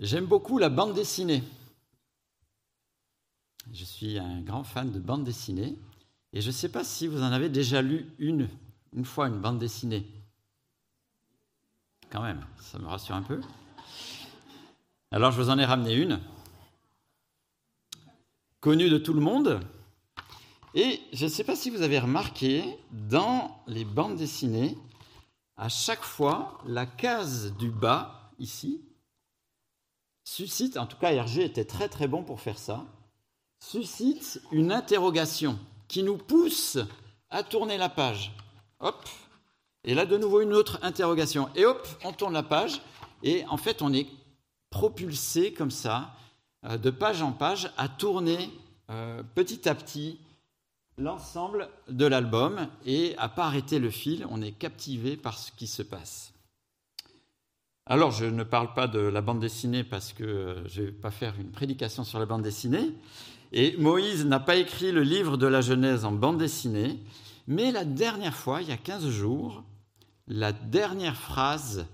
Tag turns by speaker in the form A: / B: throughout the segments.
A: J'aime beaucoup la bande dessinée. Je suis un grand fan de bande dessinée et je ne sais pas si vous en avez déjà lu une, une fois, une bande dessinée. Quand même, ça me rassure un peu. Alors je vous en ai ramené une, connue de tout le monde. Et je ne sais pas si vous avez remarqué, dans les bandes dessinées, à chaque fois, la case du bas, ici, suscite, en tout cas Hergé était très très bon pour faire ça, suscite une interrogation qui nous pousse à tourner la page. Hop, et là de nouveau une autre interrogation. Et hop, on tourne la page, et en fait on est propulsé comme ça, euh, de page en page, à tourner euh, petit à petit l'ensemble de l'album, et à pas arrêter le fil, on est captivé par ce qui se passe. Alors, je ne parle pas de la bande dessinée parce que euh, je ne vais pas faire une prédication sur la bande dessinée. Et Moïse n'a pas écrit le livre de la Genèse en bande dessinée, mais la dernière fois, il y a 15 jours, la dernière phrase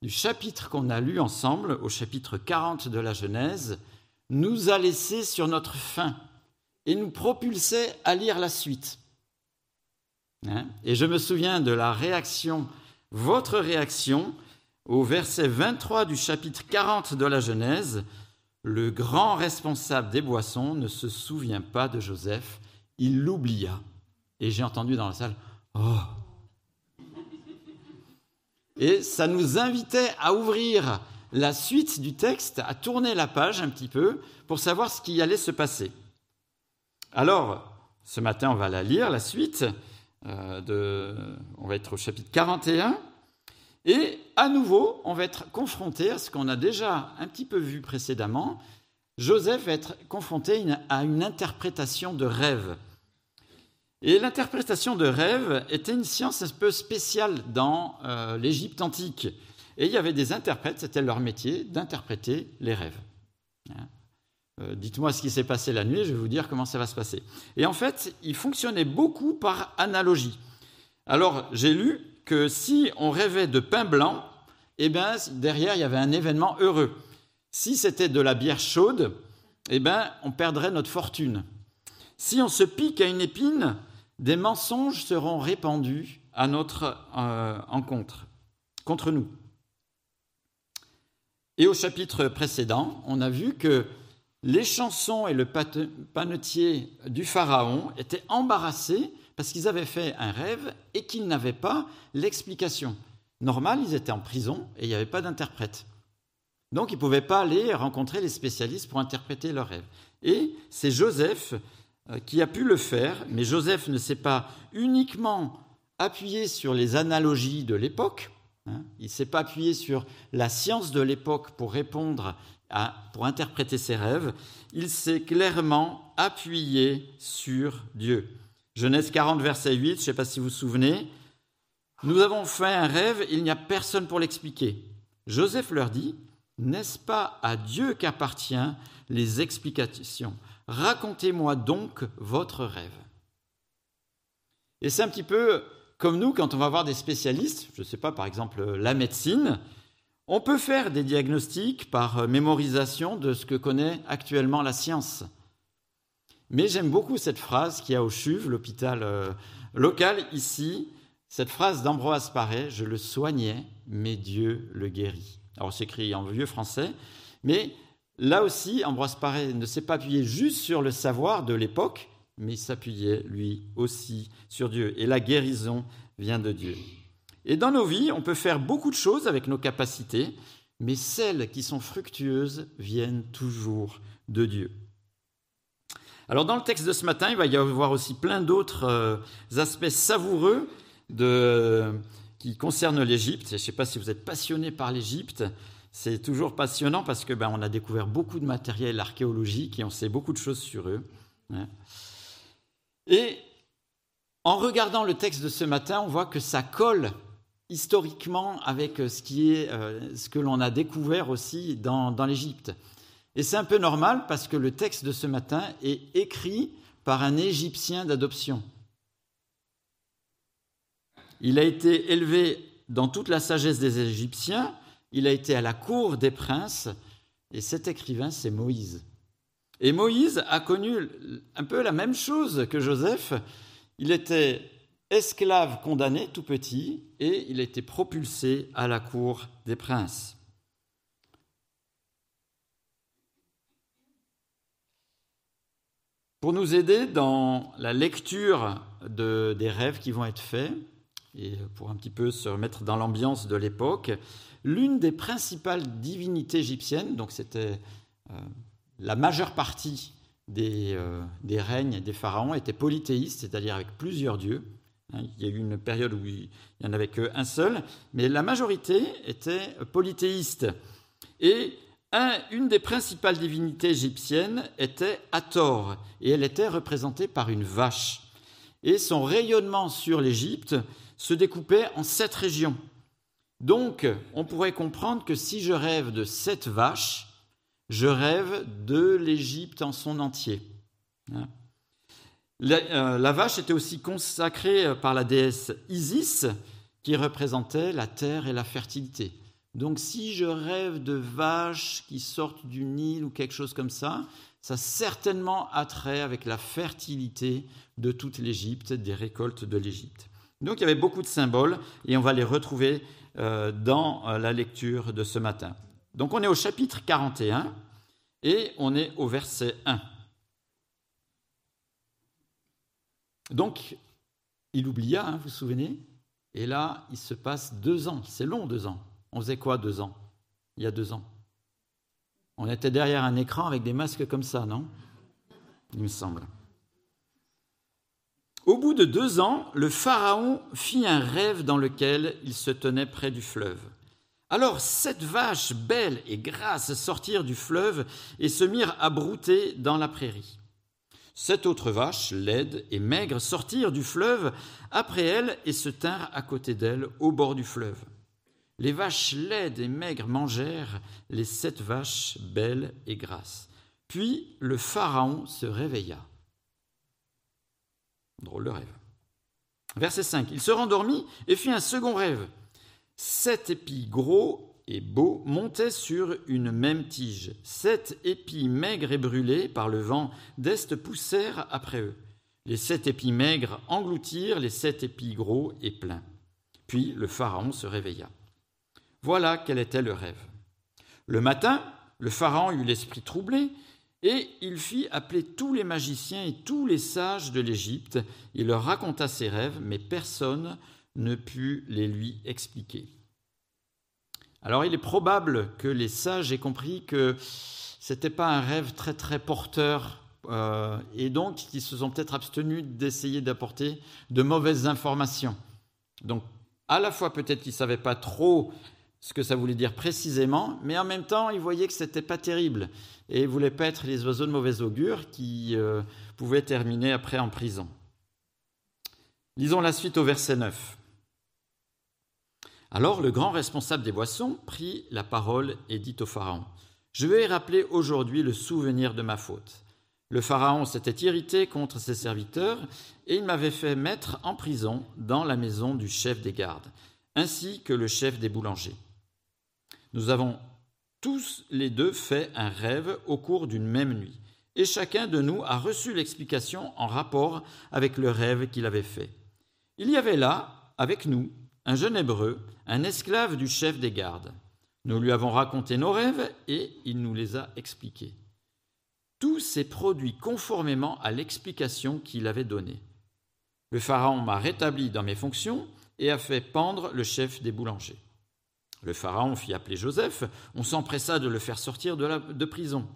A: du chapitre qu'on a lu ensemble, au chapitre 40 de la Genèse, nous a laissé sur notre faim et nous propulsait à lire la suite. Hein? Et je me souviens de la réaction, votre réaction, au verset 23 du chapitre 40 de la Genèse, le grand responsable des boissons ne se souvient pas de Joseph, il l'oublia. Et j'ai entendu dans la salle, oh. Et ça nous invitait à ouvrir la suite du texte, à tourner la page un petit peu pour savoir ce qui allait se passer. Alors, ce matin, on va la lire, la suite. Euh, on va être au chapitre 41. Et à nouveau, on va être confronté à ce qu'on a déjà un petit peu vu précédemment. Joseph va être confronté à une interprétation de rêve. Et l'interprétation de rêve était une science un peu spéciale dans euh, l'Égypte antique. Et il y avait des interprètes, c'était leur métier d'interpréter les rêves. Hein. Euh, dites-moi ce qui s'est passé la nuit, je vais vous dire comment ça va se passer. Et en fait, il fonctionnait beaucoup par analogie. Alors, j'ai lu que si on rêvait de pain blanc, eh bien, derrière, il y avait un événement heureux. Si c'était de la bière chaude, eh bien, on perdrait notre fortune. Si on se pique à une épine, des mensonges seront répandus à notre euh, encontre, contre nous. Et au chapitre précédent, on a vu que les chansons et le panetier du Pharaon étaient embarrassés parce qu'ils avaient fait un rêve et qu'ils n'avaient pas l'explication. Normal, ils étaient en prison et il n'y avait pas d'interprète. Donc ils ne pouvaient pas aller rencontrer les spécialistes pour interpréter leurs rêves. Et c'est Joseph euh, qui a pu le faire, mais Joseph ne s'est pas uniquement appuyé sur les analogies de l'époque, hein. il ne s'est pas appuyé sur la science de l'époque pour répondre, pour interpréter ses rêves, il s'est clairement appuyé sur Dieu. Genèse 40, verset 8, je ne sais pas si vous vous souvenez. Nous avons fait un rêve, il n'y a personne pour l'expliquer. Joseph leur dit, n'est-ce pas à Dieu qu'appartient les explications? Racontez-moi donc votre rêve. Et c'est un petit peu comme nous quand on va voir des spécialistes, je ne sais pas, par exemple la médecine, on peut faire des diagnostics par mémorisation de ce que connaît actuellement la science. Mais j'aime beaucoup cette phrase qui a au CHUV, l'hôpital euh, local ici, cette phrase d'Ambroise Paré, je le soignais, mais Dieu le guérit. Alors c'est écrit en vieux français, mais là aussi, Ambroise Paré ne s'est pas appuyé juste sur le savoir de l'époque, mais il s'appuyait lui aussi sur Dieu. Et la guérison vient de Dieu. Et dans nos vies, on peut faire beaucoup de choses avec nos capacités, mais celles qui sont fructueuses viennent toujours de Dieu. Alors dans le texte de ce matin, il va y avoir aussi plein d'autres euh, aspects savoureux qui concernent l'Égypte. Je ne sais pas si vous êtes passionné par l'Égypte. C'est toujours passionnant parce que ben, on a découvert beaucoup de matériel archéologique et on sait beaucoup de choses sur eux. Hein. Et en regardant le texte de ce matin, on voit que ça colle historiquement avec ce, qui est, euh, ce que l'on a découvert aussi dans l'Égypte. Et c'est un peu normal parce que le texte de ce matin est écrit par un Égyptien d'adoption. Il a été élevé dans toute la sagesse des Égyptiens, il a été à la cour des princes, Et cet écrivain, c'est Moïse. Et Moïse a connu un peu la même chose que Joseph. Il était esclave condamné tout petit et il a été propulsé à la cour des princes. Pour nous aider dans la lecture des rêves qui vont être faits, et pour un petit peu se remettre dans l'ambiance de l'époque, l'une des principales divinités égyptiennes, donc c'était euh, la majeure partie des, euh, des, règnes des pharaons, était polythéiste, c'est-à-dire avec plusieurs dieux. Hein, il y a eu une période où il n'y en avait qu'un seul, mais la majorité était polythéiste. Et une des principales divinités égyptiennes était Hathor, et elle était représentée par une vache. Et son rayonnement sur l'Égypte se découpait en sept régions. Donc, on pourrait comprendre que si je rêve de sept vaches, je rêve de l'Égypte en son entier. Hein. Euh, la, vache était aussi consacrée par la déesse Isis, qui représentait la terre et la fertilité. Donc si je rêve de vaches qui sortent du Nil ou quelque chose comme ça, ça a certainement attrait avec la fertilité de toute l'Égypte, des récoltes de l'Égypte. Donc il y avait beaucoup de symboles et on va les retrouver euh, dans euh, la lecture de ce matin. Donc on est au chapitre 41 et on est au verset 1. Donc il oublia, hein, vous vous souvenez? Et là, il se passe deux ans, c'est long deux ans. On faisait quoi deux ans Il y a deux ans? On était derrière un écran avec des masques comme ça, non? Il me semble. Au bout de deux ans, le Pharaon fit un rêve dans lequel il se tenait près du fleuve. Alors sept vaches belles et grasses sortirent du fleuve et se mirent à brouter dans la prairie. Sept autres vaches, laides et maigres, sortirent du fleuve après elles et se tinrent à côté d'elles au bord du fleuve. Les vaches laides et maigres mangèrent les sept vaches belles et grasses. Puis le Pharaon se réveilla. Drôle de rêve. Verset 5. Il se rendormit et fit un second rêve. Sept épis gros et beaux montaient sur une même tige. Sept épis maigres et brûlés par le vent d'est poussèrent après eux. Les sept épis maigres engloutirent les sept épis gros et pleins. Puis le Pharaon se réveilla. Voilà quel était le rêve. Le matin, le Pharaon eut l'esprit troublé, et il fit appeler tous les magiciens et tous les sages de l'Égypte. Il leur raconta ses rêves, mais personne ne put les lui expliquer. Alors il est probable que les sages aient compris que ce n'était pas un rêve très très porteur, euh, et donc ils se sont peut-être abstenus d'essayer d'apporter de mauvaises informations. Donc à la fois peut-être qu'ils ne savaient pas trop ce que ça voulait dire précisément, mais en même temps, ils voyaient que ce n'était pas terrible et ils ne voulaient pas être les oiseaux de mauvais augure qui euh, pouvaient terminer après en prison. Lisons la suite au verset 9. Alors le grand responsable des boissons prit la parole et dit au Pharaon, Je vais rappeler aujourd'hui le souvenir de ma faute. Le Pharaon s'était irrité contre ses serviteurs et il m'avait fait mettre en prison dans la maison du chef des gardes, ainsi que le chef des boulangers. Nous avons tous les deux fait un rêve au cours d'une même nuit, et chacun de nous a reçu l'explication en rapport avec le rêve qu'il avait fait. Il y avait là, avec nous, un jeune hébreu, un esclave du chef des gardes. Nous lui avons raconté nos rêves et il nous les a expliqués. Tout s'est produit conformément à l'explication qu'il avait donnée. Le Pharaon m'a rétabli dans mes fonctions et a fait pendre le chef des boulangers. Le Pharaon fit appeler Joseph, on s'empressa de le faire sortir de, prison.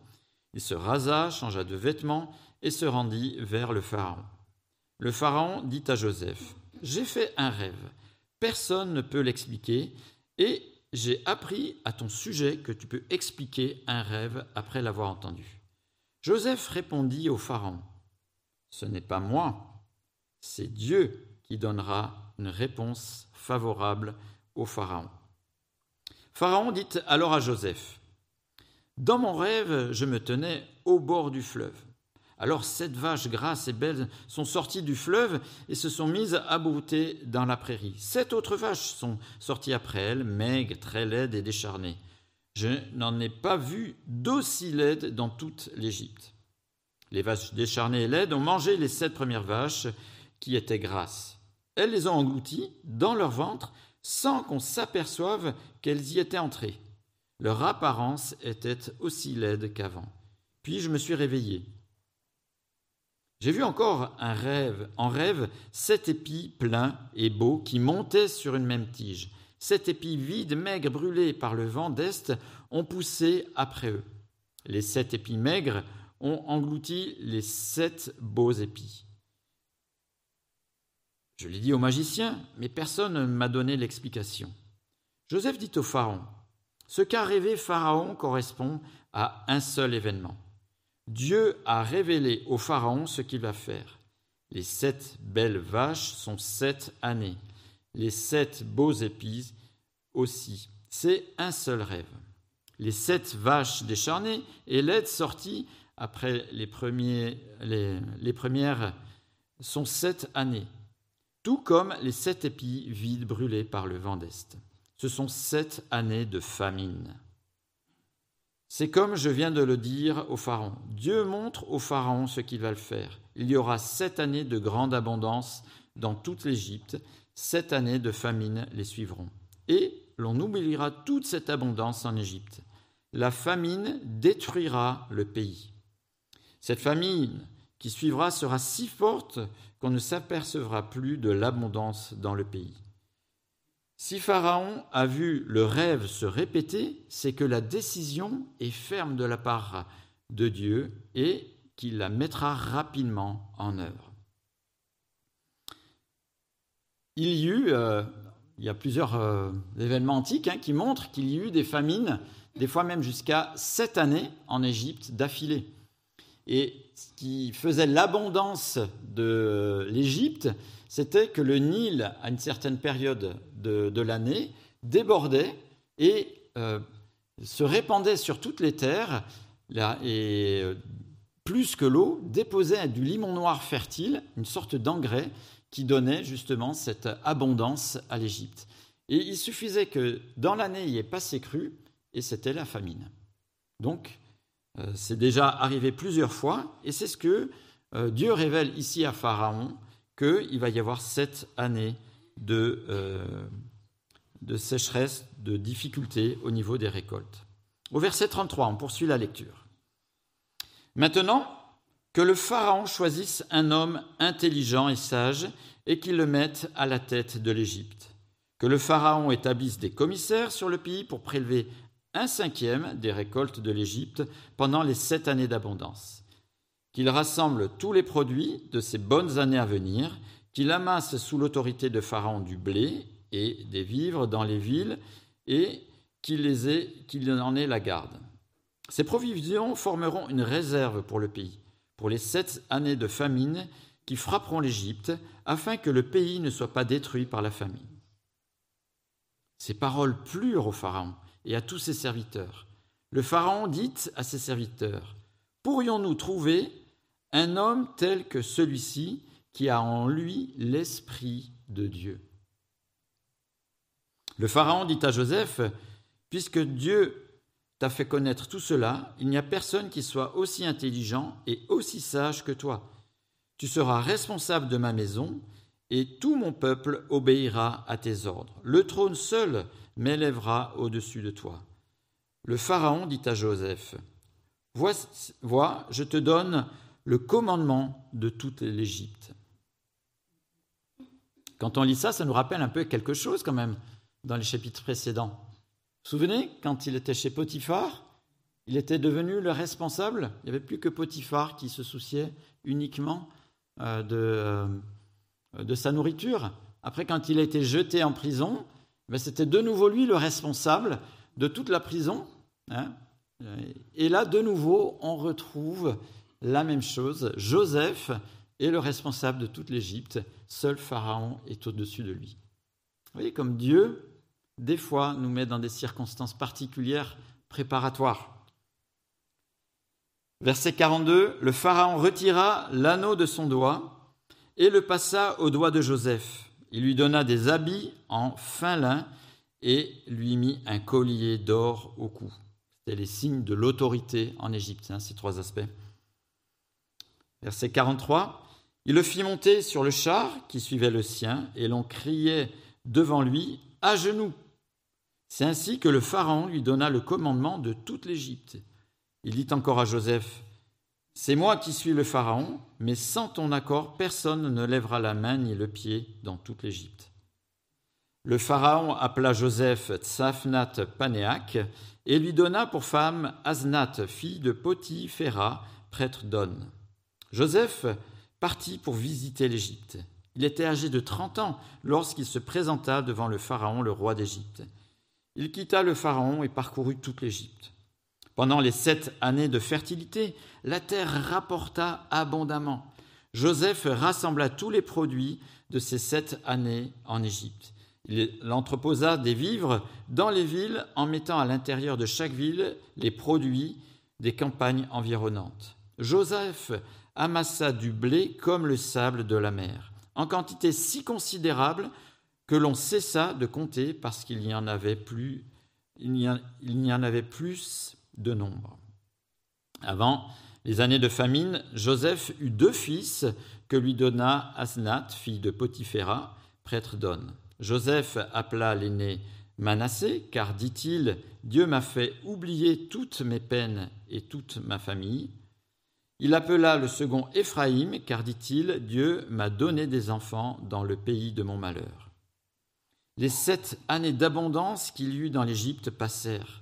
A: Il se rasa, changea de vêtements et se rendit vers le Pharaon. Le Pharaon dit à Joseph, J'ai fait un rêve, personne ne peut l'expliquer, et j'ai appris à ton sujet que tu peux expliquer un rêve après l'avoir entendu. Joseph répondit au Pharaon, Ce n'est pas moi, c'est Dieu qui donnera une réponse favorable au Pharaon. Pharaon dit alors à Joseph, Dans mon rêve, je me tenais au bord du fleuve. Alors sept vaches grasses et belles sont sorties du fleuve et se sont mises à brouter dans la prairie. Sept autres vaches sont sorties après elles, maigres, très laides et décharnées. Je n'en ai pas vu d'aussi laide dans toute l'Égypte. Les vaches décharnées et laides ont mangé les sept premières vaches qui étaient grasses. Elles les ont englouties dans leur ventre sans qu'on s'aperçoive qu'elles y étaient entrées. Leur apparence était aussi laide qu'avant. Puis je me suis réveillé. J'ai vu encore un rêve, en rêve, sept épis pleins et beaux qui montaient sur une même tige. Sept épis vides, maigres, brûlés par le vent d'Est, ont poussé après eux. Les sept épis maigres ont englouti les sept beaux épis. Je l'ai dit au magicien, mais personne ne m'a donné l'explication. Joseph dit au Pharaon, ce qu'a rêvé Pharaon correspond à un seul événement. Dieu a révélé au Pharaon ce qu'il va faire. Les sept belles vaches sont sept années, les sept beaux épis aussi. C'est un seul rêve. Les sept vaches décharnées et laides sorties après les, premières sont sept années, tout comme les sept épis vides brûlés par le vent d'Est. Ce sont sept années de famine. C'est comme je viens de le dire au Pharaon. Dieu montre au Pharaon ce qu'il va le faire. Il y aura sept années de grande abondance dans toute l'Égypte, sept années de famine les suivront. Et l'on oubliera toute cette abondance en Égypte. La famine détruira le pays. Cette famine qui suivra sera si forte qu'on ne s'apercevra plus de l'abondance dans le pays. Si Pharaon a vu le rêve se répéter, c'est que la décision est ferme de la part de Dieu et qu'il la mettra rapidement en œuvre. Il y eut, euh, il y a plusieurs euh, événements antiques hein, qui montrent qu'il y eut des famines, des fois même jusqu'à sept années en Égypte d'affilée. Et ce qui faisait l'abondance de l'Égypte, c'était que le Nil, à une certaine période de, l'année, débordait et euh, se répandait sur toutes les terres, et euh, plus que l'eau, déposait du limon noir fertile, une sorte d'engrais qui donnait justement cette abondance à l'Égypte. Et il suffisait que dans l'année, il n'y ait pas crues, et c'était la famine. Donc, c'est déjà arrivé plusieurs fois, et c'est ce que Dieu révèle ici à Pharaon, qu'il va y avoir sept années de, euh, sécheresse, de difficultés au niveau des récoltes. Au verset 33, on poursuit la lecture. Maintenant, que le Pharaon choisisse un homme intelligent et sage et qu'il le mette à la tête de l'Égypte. Que le Pharaon établisse des commissaires sur le pays pour prélever un cinquième des récoltes de l'Égypte pendant les sept années d'abondance qu'il rassemble tous les produits de ces bonnes années à venir, qu'il amasse sous l'autorité de Pharaon du blé et des vivres dans les villes, et qu'il, en ait la garde. Ces provisions formeront une réserve pour le pays, pour les sept années de famine qui frapperont l'Égypte, afin que le pays ne soit pas détruit par la famine. Ces paroles plurent au Pharaon et à tous ses serviteurs. Le Pharaon dit à ses serviteurs, Pourrions-nous trouver un homme tel que celui-ci qui a en lui l'Esprit de Dieu? Le Pharaon dit à Joseph, Puisque Dieu t'a fait connaître tout cela, il n'y a personne qui soit aussi intelligent et aussi sage que toi. Tu seras responsable de ma maison, et tout mon peuple obéira à tes ordres. Le trône seul m'élèvera au-dessus de toi. Le Pharaon dit à Joseph, Vois, vois je te donne le commandement de toute l'Égypte. Quand on lit ça, ça nous rappelle un peu quelque chose quand même dans les chapitres précédents. Vous vous souvenez, quand il était chez Potiphar, il était devenu le responsable. Il n'y avait plus que Potiphar qui se souciait uniquement euh, euh, de sa nourriture. Après, quand il a été jeté en prison, ben, c'était de nouveau lui le responsable de toute la prison. Hein. Et là, de nouveau, on retrouve la même chose. Joseph est le responsable de toute l'Égypte. Seul Pharaon est au-dessus de lui. Vous voyez comme Dieu, des fois, nous met dans des circonstances particulières préparatoires. Verset 42, le Pharaon retira l'anneau de son doigt et le passa au doigt de Joseph. Il lui donna des habits en fin lin et lui mit un collier d'or au cou. C'était les signes de l'autorité en Égypte, hein, ces trois aspects. Verset 43. Il le fit monter sur le char qui suivait le sien, et l'on criait devant lui à genoux. C'est ainsi que le Pharaon lui donna le commandement de toute l'Égypte. Il dit encore à Joseph, C'est moi qui suis le Pharaon, mais sans ton accord, personne ne lèvera la main ni le pied dans toute l'Égypte. Le Pharaon appela Joseph Tsafnat Panéak et lui donna pour femme Asnat, fille de Potiphéra, prêtre d'On. Joseph partit pour visiter l'Égypte. Il était âgé de trente ans lorsqu'il se présenta devant le Pharaon, le roi d'Égypte. Il quitta le Pharaon et parcourut toute l'Égypte. Pendant les sept années de fertilité, la terre rapporta abondamment. Joseph rassembla tous les produits de ces sept années en Égypte. Il entreposa des vivres dans les villes en mettant à l'intérieur de chaque ville les produits des campagnes environnantes. Joseph amassa du blé comme le sable de la mer, en quantité si considérable que l'on cessa de compter parce qu'il y en avait plus, en avait plus de nombre. Avant les années de famine, Joseph eut deux fils que lui donna Asnat, fille de Potiphéra, prêtre d'On. Joseph appela l'aîné Manassé, car, dit-il, Dieu m'a fait oublier toutes mes peines et toute ma famille. Il appela le second Éphraïm, car, dit-il, Dieu m'a donné des enfants dans le pays de mon malheur. Les sept années d'abondance qu'il y eut dans l'Égypte passèrent,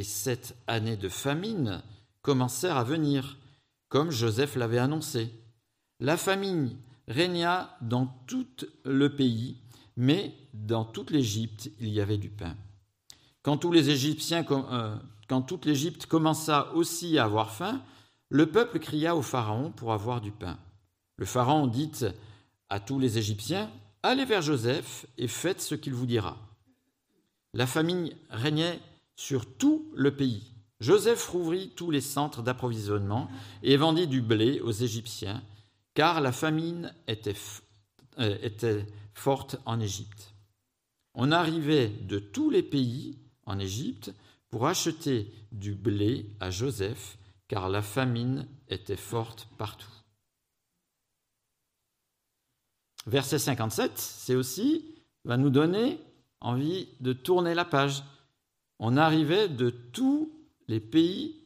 A: et sept années de famine commencèrent à venir, comme Joseph l'avait annoncé. La famine régna dans tout le pays, mais dans toute l'Égypte il y avait du pain. Quand euh, quand toute l'Égypte commença aussi à avoir faim, le peuple cria au Pharaon pour avoir du pain. Le Pharaon dit à tous les Égyptiens, Allez vers Joseph et faites ce qu'il vous dira. La famine régnait sur tout le pays. Joseph rouvrit tous les centres d'approvisionnement et vendit du blé aux Égyptiens, car la famine était, euh, était forte en Égypte. On arrivait de tous les pays en Égypte pour acheter du blé à Joseph car la famine était forte partout. Verset 57, c'est aussi, va nous donner envie de tourner la page. On arrivait de tous les pays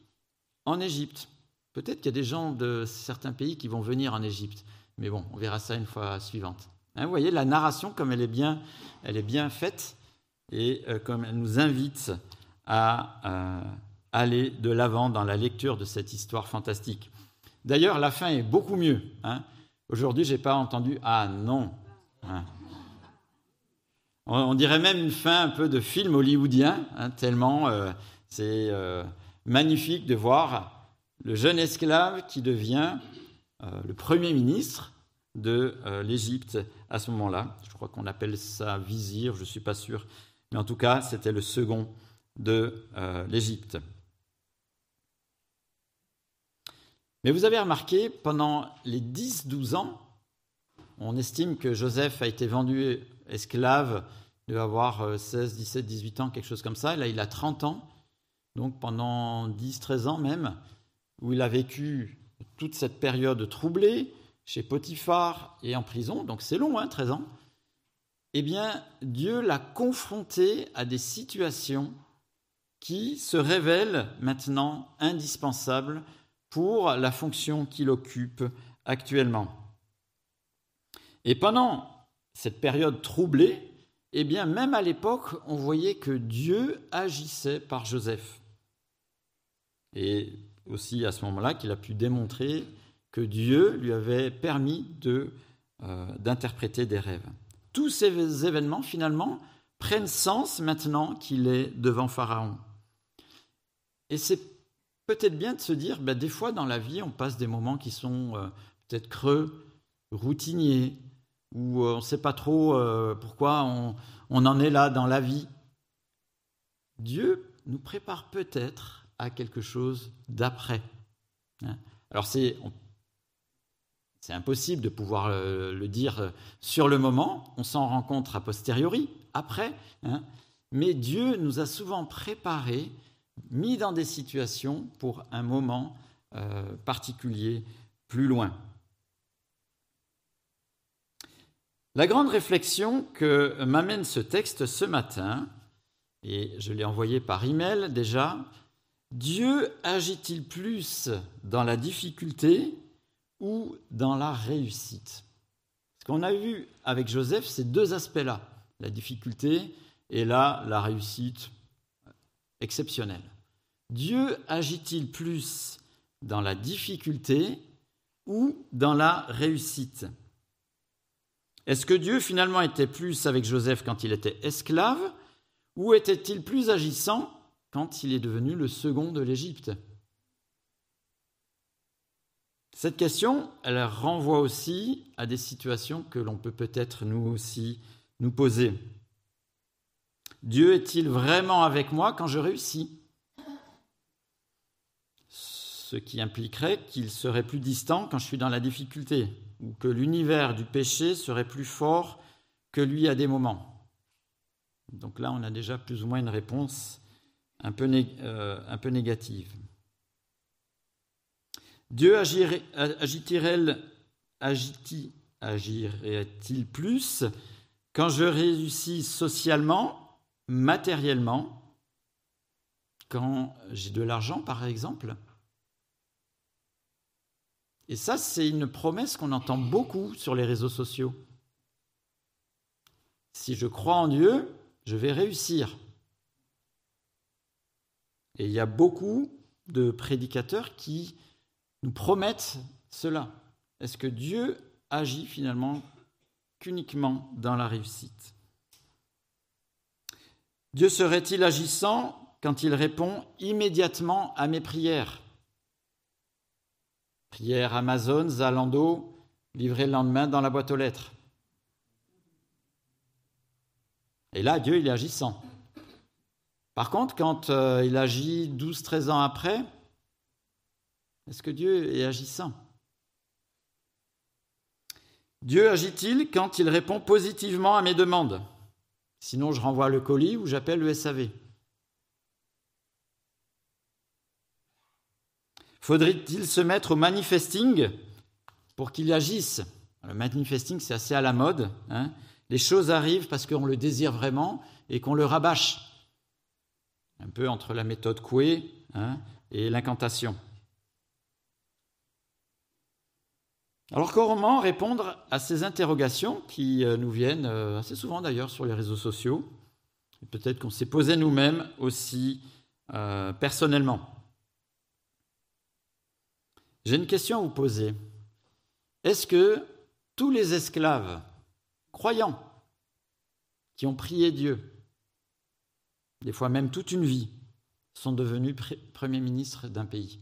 A: en Égypte. Peut-être qu'il y a des gens de certains pays qui vont venir en Égypte, mais bon, on verra ça une fois suivante. Hein, vous voyez la narration comme elle est bien, elle est bien faite et euh, comme elle nous invite à, euh, aller de l'avant dans la lecture de cette histoire fantastique. D'ailleurs, la fin est beaucoup mieux. Hein. Aujourd'hui, je n'ai pas entendu Ah non. Hein. On, dirait même une fin un peu de film hollywoodien, hein, tellement euh, c'est euh, magnifique de voir le jeune esclave qui devient euh, le premier ministre de l'Égypte à ce moment-là. Je crois qu'on appelle ça vizir, je ne suis pas sûr. Mais en tout cas, c'était le second de l'Égypte. Mais vous avez remarqué, pendant les 10-12 ans, on estime que Joseph a été vendu esclave, doit avoir 16, 17, 18 ans, quelque chose comme ça. Là, il a 30 ans, donc pendant 10, 13 ans même, où il a vécu toute cette période troublée chez Potiphar et en prison, donc c'est long, hein, 13 ans. Eh bien, Dieu l'a confronté à des situations qui se révèlent maintenant indispensables pour la fonction qu'il occupe actuellement. Et pendant cette période troublée, eh bien, même à l'époque, on voyait que Dieu agissait par Joseph. Et aussi à ce moment-là qu'il a pu démontrer que Dieu lui avait permis euh, d'interpréter des rêves. Tous ces événements, finalement, prennent sens maintenant qu'il est devant Pharaon. Et c'est peut-être bien de se dire, ben, des fois dans la vie, on passe des moments qui sont euh, peut-être creux, routiniers, où euh, on ne sait pas trop euh, pourquoi on, en est là dans la vie. Dieu nous prépare peut-être à quelque chose d'après. Hein. Alors c'est, impossible de pouvoir le, dire sur le moment, on s'en rend compte a posteriori, après, hein. mais Dieu nous a souvent préparés, mis dans des situations pour un moment euh, particulier plus loin. La grande réflexion que m'amène ce texte ce matin, et je l'ai envoyé par email déjà, Dieu agit-il plus dans la difficulté ou dans la réussite? Ce qu'on a vu avec Joseph, ces deux aspects-là, la difficulté et là la réussite exceptionnelle. Dieu agit-il plus dans la difficulté ou dans la réussite? Est-ce que Dieu finalement était plus avec Joseph quand il était esclave ou était-il plus agissant quand il est devenu le second de l'Égypte? Cette question, elle renvoie aussi à des situations que l'on peut peut-être nous aussi nous poser. Dieu est-il vraiment avec moi quand je réussis? Ce qui impliquerait qu'il serait plus distant quand je suis dans la difficulté ou que l'univers du péché serait plus fort que lui à des moments. Donc là, on a déjà plus ou moins une réponse un peu, euh, négative. Dieu agirait-il plus quand je réussis socialement, matériellement, quand j'ai de l'argent par exemple? Et ça, c'est une promesse qu'on entend beaucoup sur les réseaux sociaux. Si je crois en Dieu, je vais réussir. Et il y a beaucoup de prédicateurs qui nous promettent cela. Est-ce que Dieu agit finalement qu'uniquement dans la réussite? Dieu serait-il agissant quand il répond immédiatement à mes prières? Prière Amazon, Zalando, livré le lendemain dans la boîte aux lettres. Et là, Dieu, il est agissant. Par contre, quand euh, il agit 12-13 ans après, est-ce que Dieu est agissant Dieu agit-il quand il répond positivement à mes demandes? Sinon, je renvoie le colis ou j'appelle le SAV. Faudrait-il se mettre au manifesting pour qu'il agisse? Le manifesting, c'est assez à la mode. Hein. les choses arrivent parce qu'on le désire vraiment et qu'on le rabâche. Un peu entre la méthode Coué hein, et l'incantation. Alors comment répondre à ces interrogations qui euh, nous viennent euh, assez souvent d'ailleurs sur les réseaux sociaux? Peut-être qu'on s'est posé nous-mêmes aussi euh, personnellement. J'ai une question à vous poser. Est-ce que tous les esclaves croyants qui ont prié Dieu, des fois même toute une vie, sont devenus premiers ministres d'un pays?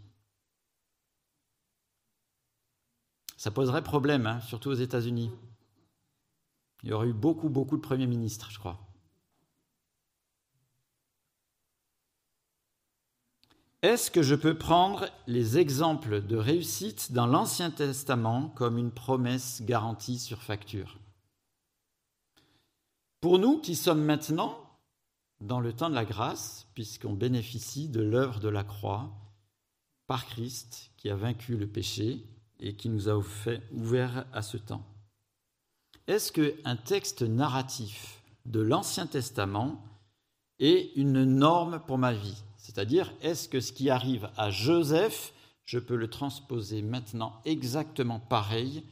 A: Ça poserait problème, hein, surtout aux États-Unis. Il y aurait eu beaucoup, beaucoup de premiers ministres, je crois. Est-ce que je peux prendre les exemples de réussite dans l'Ancien Testament comme une promesse garantie sur facture? Pour nous qui sommes maintenant dans le temps de la grâce, puisqu'on bénéficie de l'œuvre de la croix par Christ qui a vaincu le péché et qui nous a ouvert à ce temps. Est-ce qu'un texte narratif de l'Ancien Testament est une norme pour ma vie? C'est-à-dire, est-ce que ce qui arrive à Joseph, je peux le transposer maintenant exactement pareil,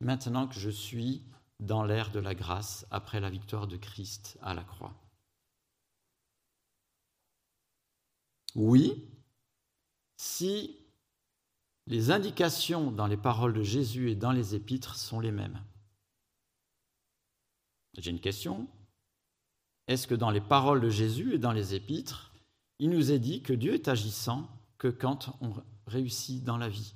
A: maintenant que je suis dans l'ère de la grâce après la victoire de Christ à la croix? Oui, si les indications dans les paroles de Jésus et dans les épîtres sont les mêmes. J'ai une question. Est-ce que dans les paroles de Jésus et dans les épîtres, il nous est dit que Dieu est agissant que quand on réussit dans la vie.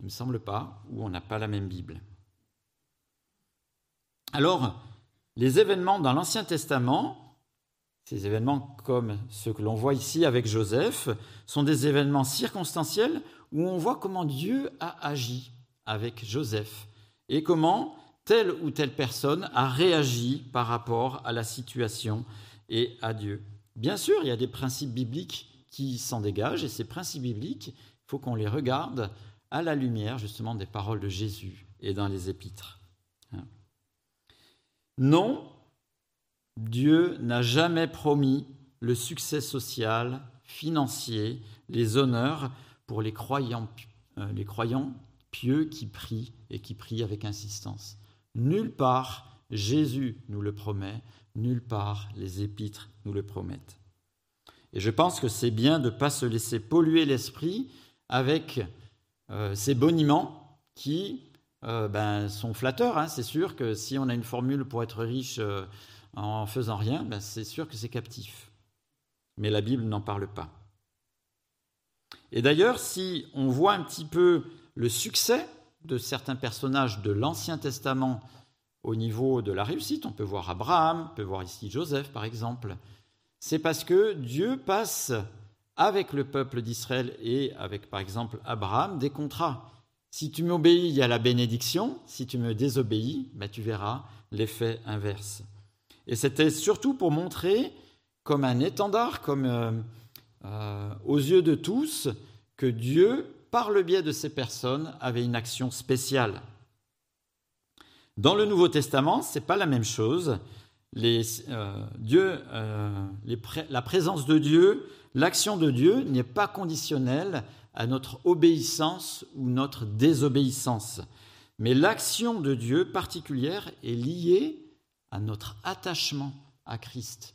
A: Il ne me semble pas, ou on n'a pas la même Bible. Alors, les événements dans l'Ancien Testament, ces événements comme ceux que l'on voit ici avec Joseph, sont des événements circonstanciels où on voit comment Dieu a agi avec Joseph et comment telle ou telle personne a réagi par rapport à la situation et à Dieu. Bien sûr, il y a des principes bibliques qui s'en dégagent, et ces principes bibliques, il faut qu'on les regarde à la lumière justement des paroles de Jésus et dans les épîtres. Hein. Non, Dieu n'a jamais promis le succès social, financier, les honneurs pour les croyants, euh, les croyants pieux qui prient et qui prient avec insistance. Nulle part Jésus nous le promet, nulle part les épîtres nous le promettent. Et je pense que c'est bien de ne pas se laisser polluer l'esprit avec euh, ces boniments qui euh, ben, sont flatteurs. Hein. C'est sûr que si on a une formule pour être riche euh, en faisant rien, ben, c'est sûr que c'est captif. Mais la Bible n'en parle pas. Et d'ailleurs, si on voit un petit peu le succès de certains personnages de l'Ancien Testament au niveau de la réussite. On peut voir Abraham, on peut voir ici Joseph par exemple. C'est parce que Dieu passe avec le peuple d'Israël et avec par exemple Abraham des contrats. Si tu m'obéis, il y a la bénédiction. Si tu me désobéis, ben, tu verras l'effet inverse. Et c'était surtout pour montrer comme un étendard, comme euh, euh, aux yeux de tous, que Dieu, par le biais de ces personnes, avait une action spéciale. Dans le Nouveau Testament, ce n'est pas la même chose. Les, euh, Dieu, euh, la présence de Dieu, l'action de Dieu n'est pas conditionnelle à notre obéissance ou notre désobéissance. Mais l'action de Dieu particulière est liée à notre attachement à Christ.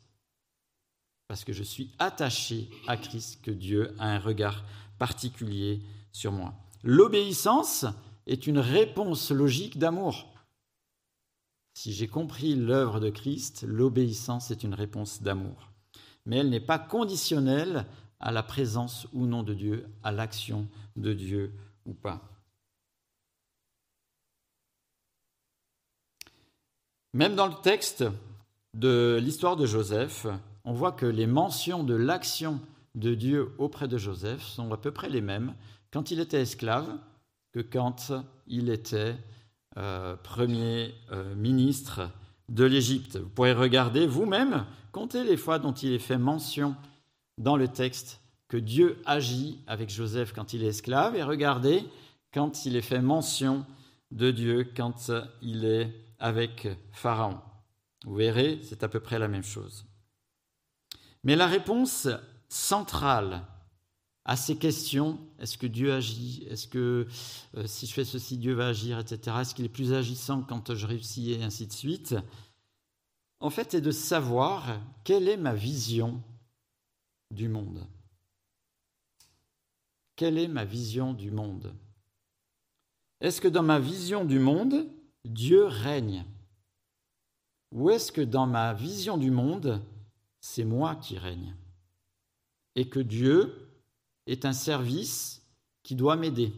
A: Parce que je suis attaché à Christ que Dieu a un regard particulier sur moi. L'obéissance est une réponse logique d'amour. Si j'ai compris l'œuvre de Christ, l'obéissance est une réponse d'amour. Mais elle n'est pas conditionnelle à la présence ou non de Dieu, à l'action de Dieu ou pas. Même dans le texte de l'histoire de Joseph, on voit que les mentions de l'action de Dieu auprès de Joseph sont à peu près les mêmes quand il était esclave que quand il était euh, premier euh, ministre de l'Égypte. Vous pourrez regarder vous-même, comptez les fois dont il est fait mention dans le texte que Dieu agit avec Joseph quand il est esclave, et regardez quand il est fait mention de Dieu quand il est avec Pharaon. Vous verrez, c'est à peu près la même chose. Mais la réponse centrale à ces questions, est-ce que Dieu agit? Est-ce que euh, si je fais ceci, Dieu va agir, etc. Est-ce qu'il est plus agissant quand je réussis et ainsi de suite? En fait, c'est de savoir quelle est ma vision du monde. Quelle est ma vision du monde? Est-ce que dans ma vision du monde, Dieu règne? Ou est-ce que dans ma vision du monde, c'est moi qui règne? Et que Dieu est un service qui doit m'aider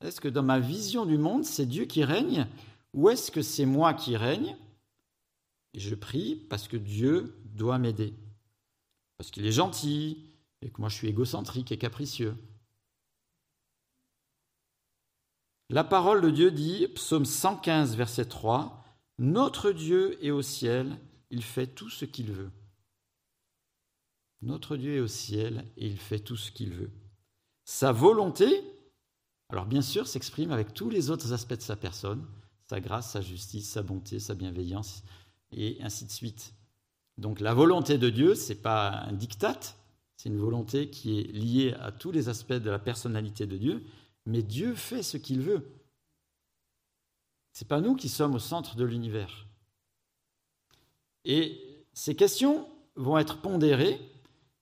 A: Est-ce que dans ma vision du monde, c'est Dieu qui règne ou est-ce que c'est moi qui règne? Et je prie parce que Dieu doit m'aider. Parce qu'il est gentil et que moi je suis égocentrique et capricieux. La parole de Dieu dit, psaume 115, verset 3, Notre Dieu est au ciel, il fait tout ce qu'il veut. Notre Dieu est au ciel et il fait tout ce qu'il veut. Sa volonté, alors bien sûr, s'exprime avec tous les autres aspects de sa personne, sa grâce, sa justice, sa bonté, sa bienveillance, et ainsi de suite. Donc la volonté de Dieu, ce n'est pas un diktat, c'est une volonté qui est liée à tous les aspects de la personnalité de Dieu, mais Dieu fait ce qu'il veut. Ce n'est pas nous qui sommes au centre de l'univers. Et ces questions vont être pondérées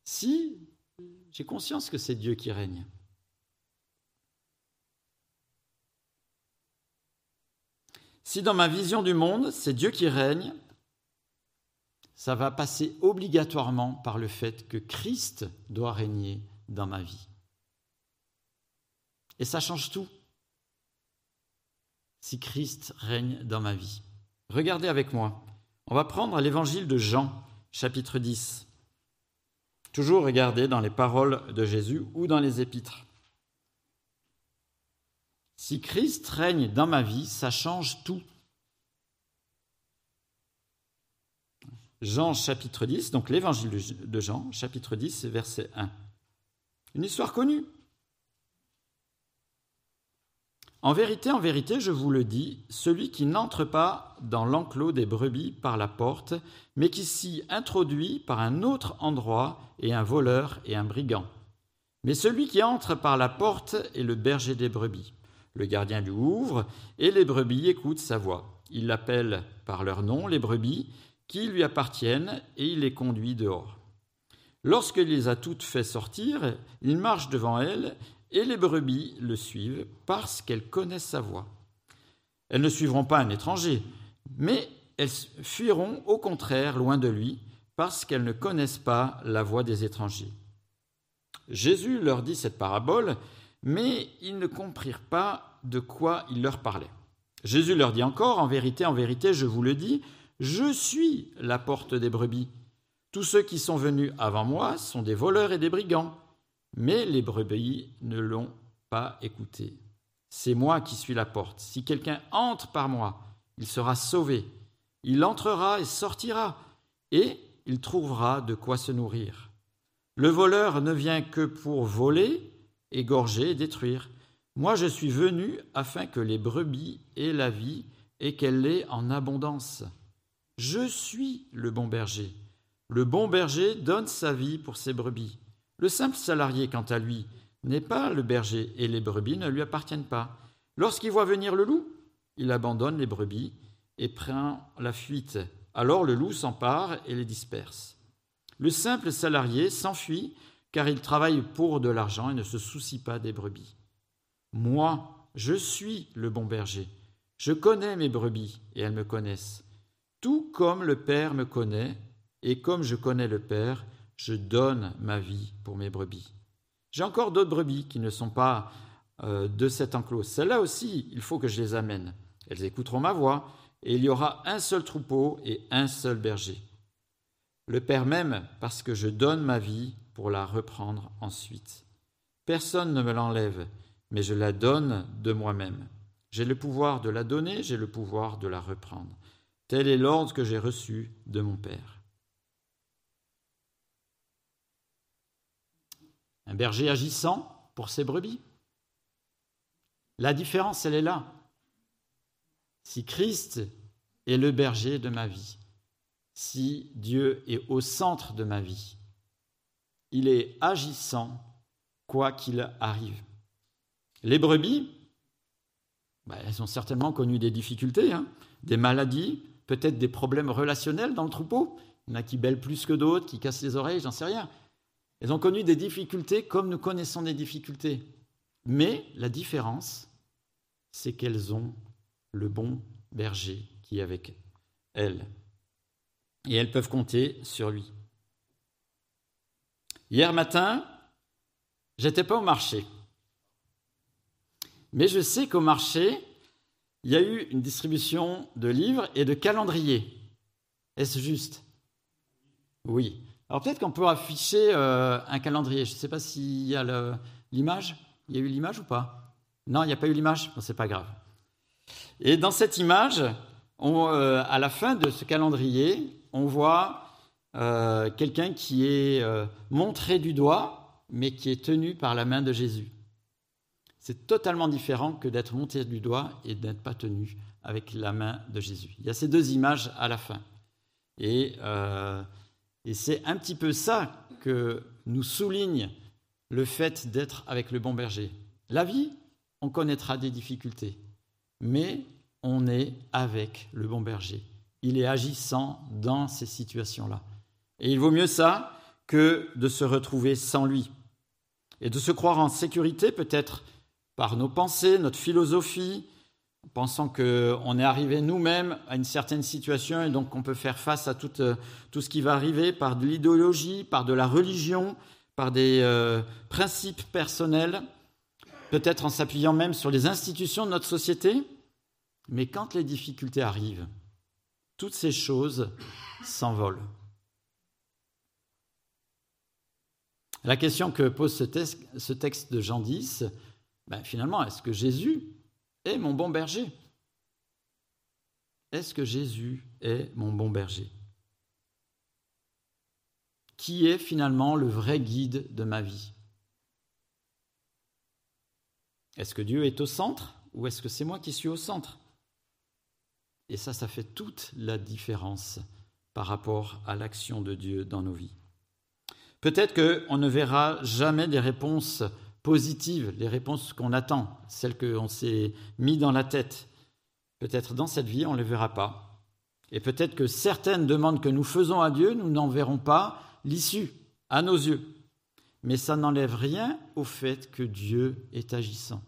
A: si j'ai conscience que c'est Dieu qui règne. Si dans ma vision du monde, c'est Dieu qui règne, ça va passer obligatoirement par le fait que Christ doit régner dans ma vie. Et ça change tout si Christ règne dans ma vie. Regardez avec moi. On va prendre l'évangile de Jean, chapitre 10. Toujours regarder dans les paroles de Jésus ou dans les épîtres. Si Christ règne dans ma vie, ça change tout. Jean chapitre 10, donc l'évangile de Jean, chapitre 10, verset 1. Une histoire connue. En vérité, en vérité, je vous le dis, celui qui n'entre pas dans l'enclos des brebis par la porte, mais qui s'y introduit par un autre endroit, est un voleur et un brigand. Mais celui qui entre par la porte est le berger des brebis. Le gardien lui ouvre, et les brebis écoutent sa voix. Il l'appelle par leur nom, les brebis, qui lui appartiennent, et il les conduit dehors. Lorsqu'il les a toutes fait sortir, il marche devant elles, et les brebis le suivent parce qu'elles connaissent sa voix. Elles ne suivront pas un étranger, mais elles fuiront au contraire loin de lui parce qu'elles ne connaissent pas la voix des étrangers. Jésus leur dit cette parabole, mais ils ne comprirent pas de quoi il leur parlait. Jésus leur dit encore, en vérité, en vérité, je vous le dis, je suis la porte des brebis. Tous ceux qui sont venus avant moi sont des voleurs et des brigands, mais les brebis ne l'ont pas écouté. C'est moi qui suis la porte. Si quelqu'un entre par moi, il sera sauvé. Il entrera et sortira, et il trouvera de quoi se nourrir. Le voleur ne vient que pour voler, égorger et détruire. Moi je suis venu afin que les brebis aient la vie et qu'elle l'ait en abondance. Je suis le bon berger. Le bon berger donne sa vie pour ses brebis. Le simple salarié, quant à lui, n'est pas le berger et les brebis ne lui appartiennent pas. Lorsqu'il voit venir le loup, il abandonne les brebis et prend la fuite. Alors le loup s'empare et les disperse. Le simple salarié s'enfuit car il travaille pour de l'argent et ne se soucie pas des brebis. Moi, je suis le bon berger. Je connais mes brebis et elles me connaissent. Tout comme le Père me connaît et comme je connais le Père, je donne ma vie pour mes brebis. J'ai encore d'autres brebis qui ne sont pas euh, de cet enclos. Celles-là aussi, il faut que je les amène. Elles écouteront ma voix, et il y aura un seul troupeau et un seul berger. Le Père m'aime parce que je donne ma vie pour la reprendre ensuite. Personne ne me l'enlève, mais je la donne de moi-même. J'ai le pouvoir de la donner, j'ai le pouvoir de la reprendre. Tel est l'ordre que j'ai reçu de mon Père. Un berger agissant pour ses brebis. La différence, elle est là. Si Christ est le berger de ma vie, si Dieu est au centre de ma vie, il est agissant quoi qu'il arrive. Les brebis, bah, elles ont certainement connu des difficultés, hein, des maladies, peut-être des problèmes relationnels dans le troupeau. Il y en a qui bêlent plus que d'autres, qui cassent les oreilles, j'en sais rien. Elles ont connu des difficultés comme nous connaissons des difficultés. Mais la différence, c'est qu'elles ont le bon berger qui est avec elles. Et elles peuvent compter sur lui. Hier matin, j'étais pas au marché. Mais je sais qu'au marché, il y a eu une distribution de livres et de calendriers. Est-ce juste? Oui. Alors peut-être qu'on peut afficher euh, un calendrier. Je ne sais pas s'il y a l'image. Il y a eu l'image ou pas? Non, il n'y a pas eu l'image Ce n'est pas grave. Et dans cette image, euh, à la fin de ce calendrier, on voit euh, quelqu'un qui est montré du doigt, mais qui est tenu par la main de Jésus. C'est totalement différent que d'être monté du doigt et d'être pas tenu avec la main de Jésus. Il y a ces deux images à la fin. Et et c'est un petit peu ça que nous souligne le fait d'être avec le bon berger. La vie, on connaîtra des difficultés, mais on est avec le bon berger. Il est agissant dans ces situations-là. Et il vaut mieux ça que de se retrouver sans lui. Et de se croire en sécurité peut-être par nos pensées, notre philosophie, pensant qu'on est arrivé nous-mêmes à une certaine situation et donc on peut faire face à tout, euh, tout ce qui va arriver par de l'idéologie, par de la religion, par des euh, principes personnels, peut-être en s'appuyant même sur les institutions de notre société. Mais quand les difficultés arrivent, toutes ces choses s'envolent. La question que pose ce texte, de Jean 10, ben finalement, est-ce que Jésus est mon bon berger! Est-ce que Jésus est mon bon berger? Qui est finalement le vrai guide de ma vie? Est-ce que Dieu est au centre ou est-ce que c'est moi qui suis au centre? Et ça, ça fait toute la différence par rapport à l'action de Dieu dans nos vies. Peut-être qu'on ne verra jamais des réponses positives, les réponses qu'on attend, celles qu'on s'est mis dans la tête. Peut-être dans cette vie, on ne les verra pas. Et peut-être que certaines demandes que nous faisons à Dieu, nous n'en verrons pas l'issue à nos yeux. Mais ça n'enlève rien au fait que Dieu est agissant.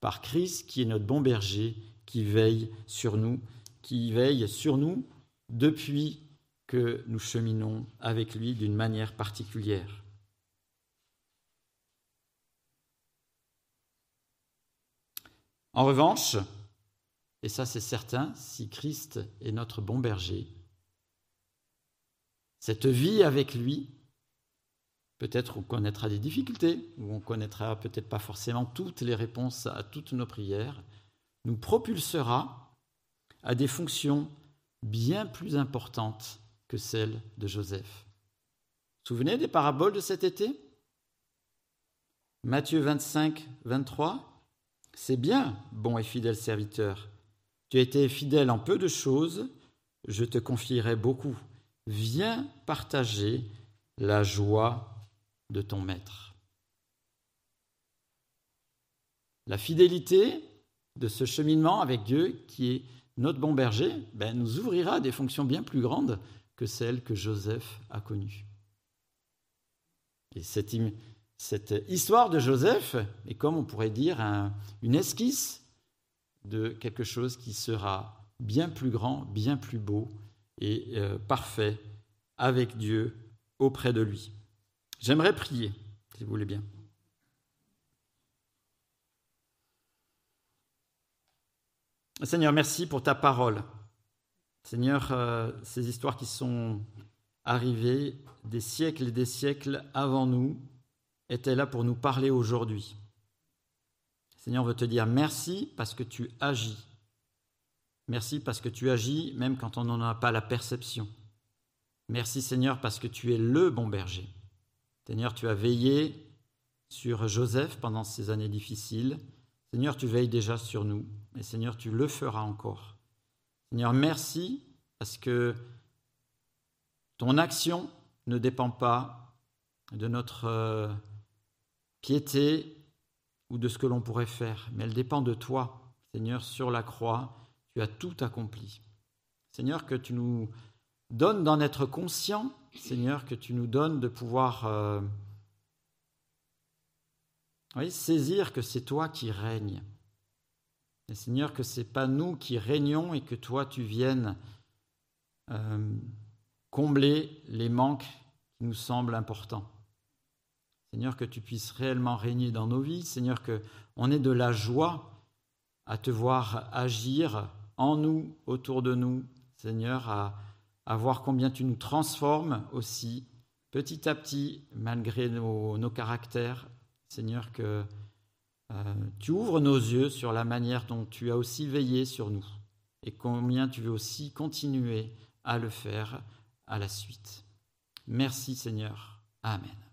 A: Par Christ qui est notre bon berger, qui veille sur nous, qui veille sur nous depuis que nous cheminons avec lui d'une manière particulière. En revanche, et ça c'est certain, si Christ est notre bon berger, cette vie avec lui, peut-être on connaîtra des difficultés, ou on connaîtra peut-être pas forcément toutes les réponses à toutes nos prières, nous propulsera à des fonctions bien plus importantes que celle de Joseph. Souvenez des paraboles de cet été? Matthieu 25, 23. C'est bien, bon et fidèle serviteur. Tu as été fidèle en peu de choses, je te confierai beaucoup. Viens partager la joie de ton maître. La fidélité de ce cheminement avec Dieu, qui est notre bon berger, ben, nous ouvrira des fonctions bien plus grandes que celle que Joseph a connue. Et cette, cette histoire de Joseph est comme on pourrait dire une esquisse de quelque chose qui sera bien plus grand, bien plus beau et euh, parfait avec Dieu auprès de lui. J'aimerais prier, si vous voulez bien. Seigneur, merci pour ta parole. Seigneur, euh, ces histoires qui sont arrivées des siècles et des siècles avant nous étaient là pour nous parler aujourd'hui. Seigneur, on veut te dire merci parce que tu agis. Merci parce que tu agis même quand on n'en a pas la perception. Merci Seigneur parce que tu es le bon berger. Seigneur, tu as veillé sur Joseph pendant ces années difficiles. Seigneur, tu veilles déjà sur nous. Et Seigneur, tu le feras encore. Seigneur, merci parce que ton action ne dépend pas de notre euh, piété ou de ce que l'on pourrait faire, mais elle dépend de toi, Seigneur, sur la croix. Tu as tout accompli. Seigneur, que tu nous donnes d'en être conscient, Seigneur, que tu nous donnes de pouvoir euh, saisir que c'est toi qui règnes. Seigneur, que ce n'est pas nous qui régnons et que toi tu viennes euh, combler les manques qui nous semblent importants. Seigneur, que tu puisses réellement régner dans nos vies. Seigneur, que on ait de la joie à te voir agir en nous, autour de nous. Seigneur, à, voir combien tu nous transformes aussi, petit à petit, malgré nos, nos caractères. Seigneur, que euh, tu ouvres nos yeux sur la manière dont tu as aussi veillé sur nous et combien tu veux aussi continuer à le faire à la suite. Merci Seigneur. Amen.